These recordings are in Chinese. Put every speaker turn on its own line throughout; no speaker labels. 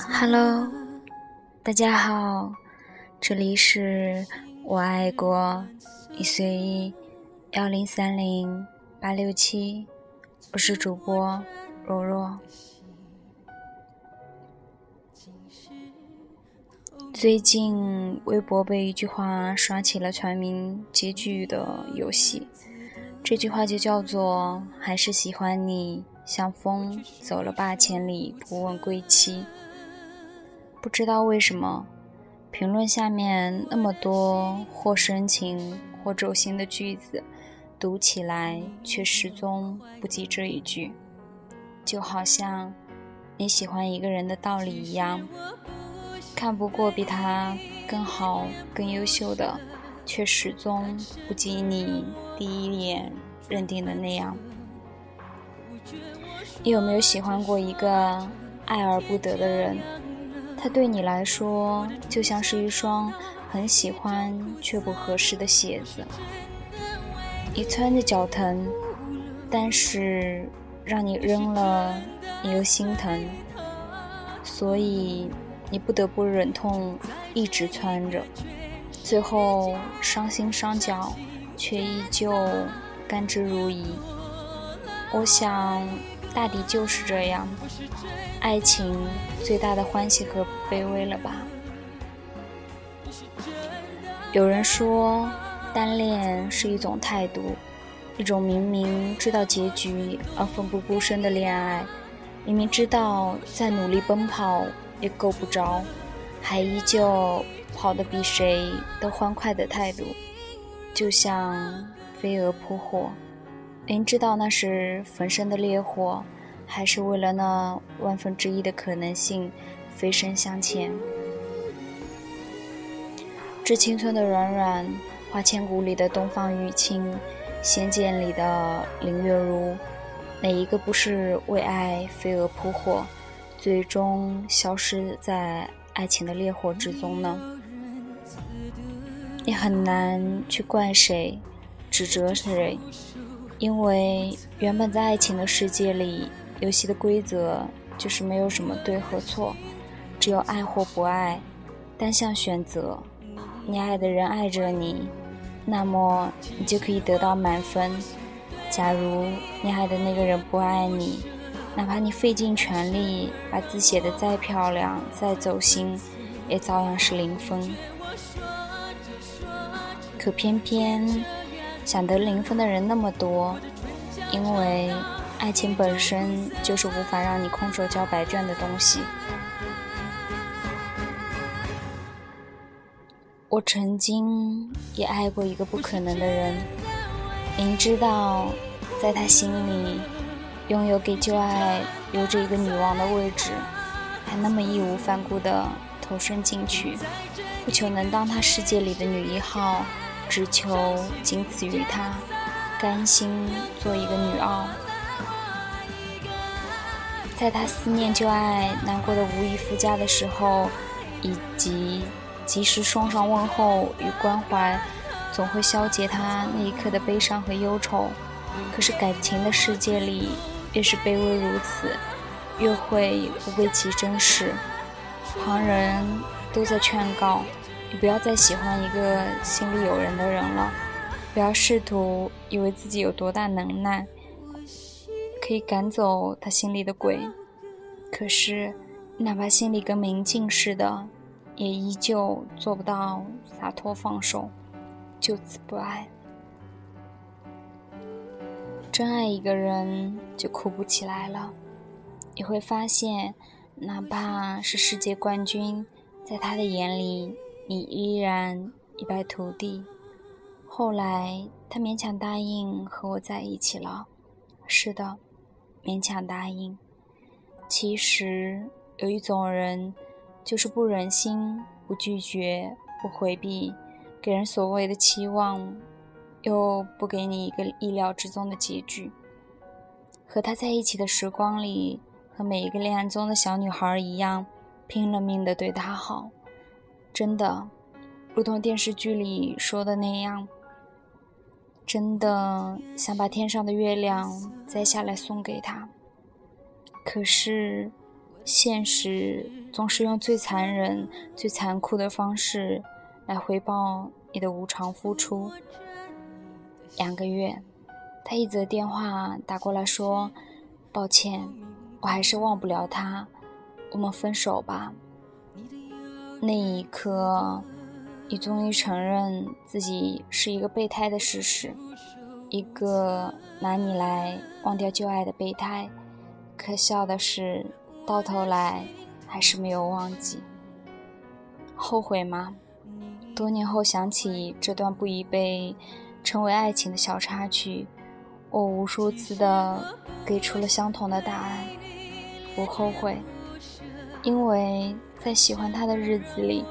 Hello，大家好，这里是我爱过一随意幺零三零八六七，我是主播若若。最近微博被一句话刷起了全民皆剧的游戏，这句话就叫做“还是喜欢你，像风走了八千里，不问归期”。不知道为什么，评论下面那么多或深情或走心的句子，读起来却始终不及这一句，就好像你喜欢一个人的道理一样。看不过比他更好、更优秀的，却始终不及你第一眼认定的那样。你有没有喜欢过一个爱而不得的人？它对你来说就像是一双很喜欢却不合适的鞋子，你穿着脚疼，但是让你扔了，你又心疼，所以。你不得不忍痛一直穿着，最后伤心伤脚，却依旧甘之如饴。我想，大抵就是这样，爱情最大的欢喜和卑微了吧。有人说，单恋是一种态度，一种明明知道结局而奋不顾身的恋爱，明明知道再努力奔跑。也够不着，还依旧跑得比谁都欢快的态度，就像飞蛾扑火，您知道那是焚身的烈火，还是为了那万分之一的可能性飞身向前。致青春的软软，花千骨里的东方玉清，仙剑里的林月如，哪一个不是为爱飞蛾扑火？最终消失在爱情的烈火之中呢？你很难去怪谁，指责谁，因为原本在爱情的世界里，游戏的规则就是没有什么对和错，只有爱或不爱，单向选择。你爱的人爱着你，那么你就可以得到满分；假如你爱的那个人不爱你，哪怕你费尽全力把字写得再漂亮、再走心，也照样是零分。可偏偏想得零分的人那么多，因为爱情本身就是无法让你空手交白卷的东西。我曾经也爱过一个不可能的人，明知道在他心里。拥有给旧爱留着一个女王的位置，还那么义无反顾地投身进去，不求能当他世界里的女一号，只求仅此于他，甘心做一个女二。在他思念旧爱、难过的无以复加的时候，以及及时送上问候与关怀，总会消解他那一刻的悲伤和忧愁。可是感情的世界里。越是卑微如此，越会不被其珍视。旁人都在劝告你，不要再喜欢一个心里有人的人了，不要试图以为自己有多大能耐，可以赶走他心里的鬼。可是，哪怕心里跟明镜似的，也依旧做不到洒脱放手，就此不爱。真爱一个人就哭不起来了，你会发现，哪怕是世界冠军，在他的眼里，你依然一败涂地。后来，他勉强答应和我在一起了。是的，勉强答应。其实，有一种人，就是不忍心、不拒绝、不回避，给人所谓的期望。又不给你一个意料之中的结局。和他在一起的时光里，和每一个恋爱中的小女孩一样，拼了命的对他好，真的，如同电视剧里说的那样，真的想把天上的月亮摘下来送给他。可是，现实总是用最残忍、最残酷的方式来回报你的无偿付出。两个月，他一则电话打过来说：“抱歉，我还是忘不了他，我们分手吧。”那一刻，你终于承认自己是一个备胎的事实，一个拿你来忘掉旧爱的备胎。可笑的是。到头来还是没有忘记，后悔吗？多年后想起这段不宜被称为爱情的小插曲，我无数次的给出了相同的答案：不后悔，因为在喜欢他的日子里，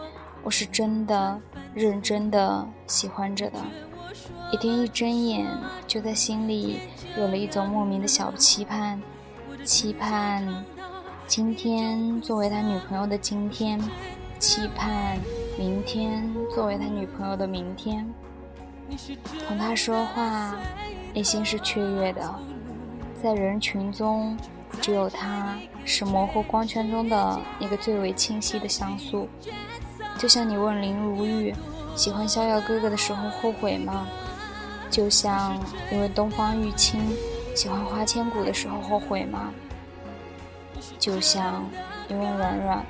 我是真的认真的喜欢着的。一天一睁眼，就在心里有了一种莫名的小期盼，期盼。今天作为他女朋友的今天，期盼明天作为他女朋友的明天。同他说话，内心是雀跃的。在人群中，只有他是模糊光圈中的一个最为清晰的像素。就像你问林如玉喜欢逍遥哥哥的时候后悔吗？就像你问东方玉清喜欢花千骨的时候后悔吗？就像因为软软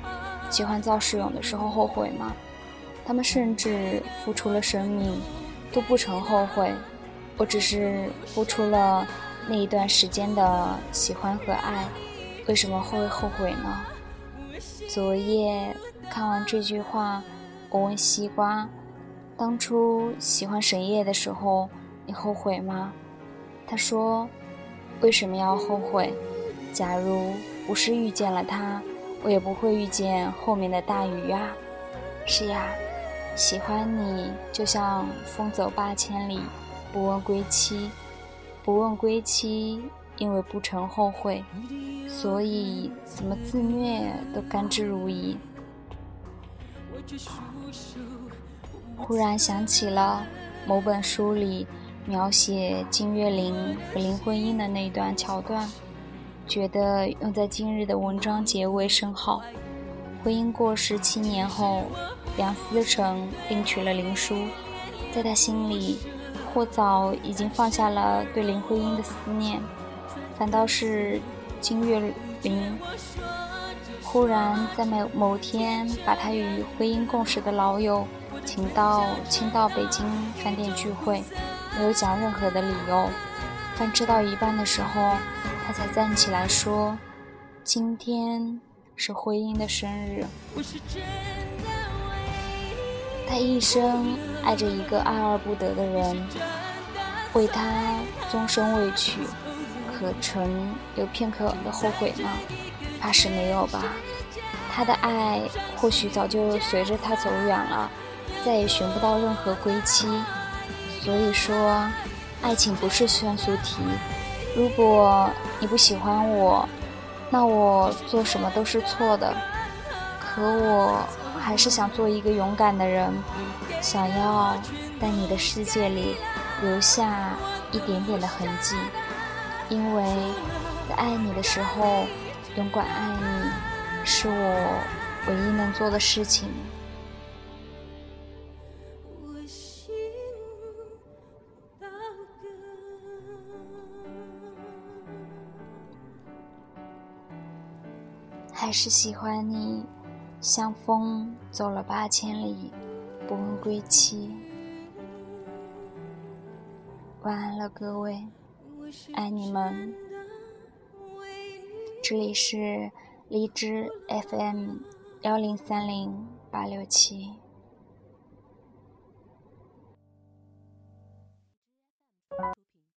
喜欢赵世勇的时候后悔吗？他们甚至付出了生命都不曾后悔。我只是付出了那一段时间的喜欢和爱，为什么会后悔呢？昨夜看完这句话，我问西瓜：当初喜欢沈烨的时候，你后悔吗？他说：为什么要后悔？假如。不是遇见了他，我也不会遇见后面的大雨呀。是呀，喜欢你就像风走八千里，不问归期。不问归期，因为不曾后悔，所以怎么自虐都甘之如饴。忽然想起了某本书里描写金岳霖和林徽因的那一段桥段。觉得用在今日的文章结尾甚好。徽因过世七年后，梁思成另娶了林淑，在他心里，或早已经放下了对林徽因的思念，反倒是金岳霖忽然在某某天把他与徽因共事的老友请到青岛北京饭店聚会，没有讲任何的理由。饭吃到一半的时候。他才站起来说：“今天是徽因的生日。他一生爱着一个爱而不得的人，为他终身未娶，可曾有片刻的后悔吗？怕是没有吧。他的爱或许早就随着他走远了，再也寻不到任何归期。所以说，爱情不是算术题。”如果你不喜欢我，那我做什么都是错的。可我还是想做一个勇敢的人，想要在你的世界里留下一点点的痕迹，因为在爱你的时候，勇敢爱你，是我唯一能做的事情。还是喜欢你，像风走了八千里，不问归期。晚安了，各位，爱你们。这里是荔枝 FM 幺零三零八六七。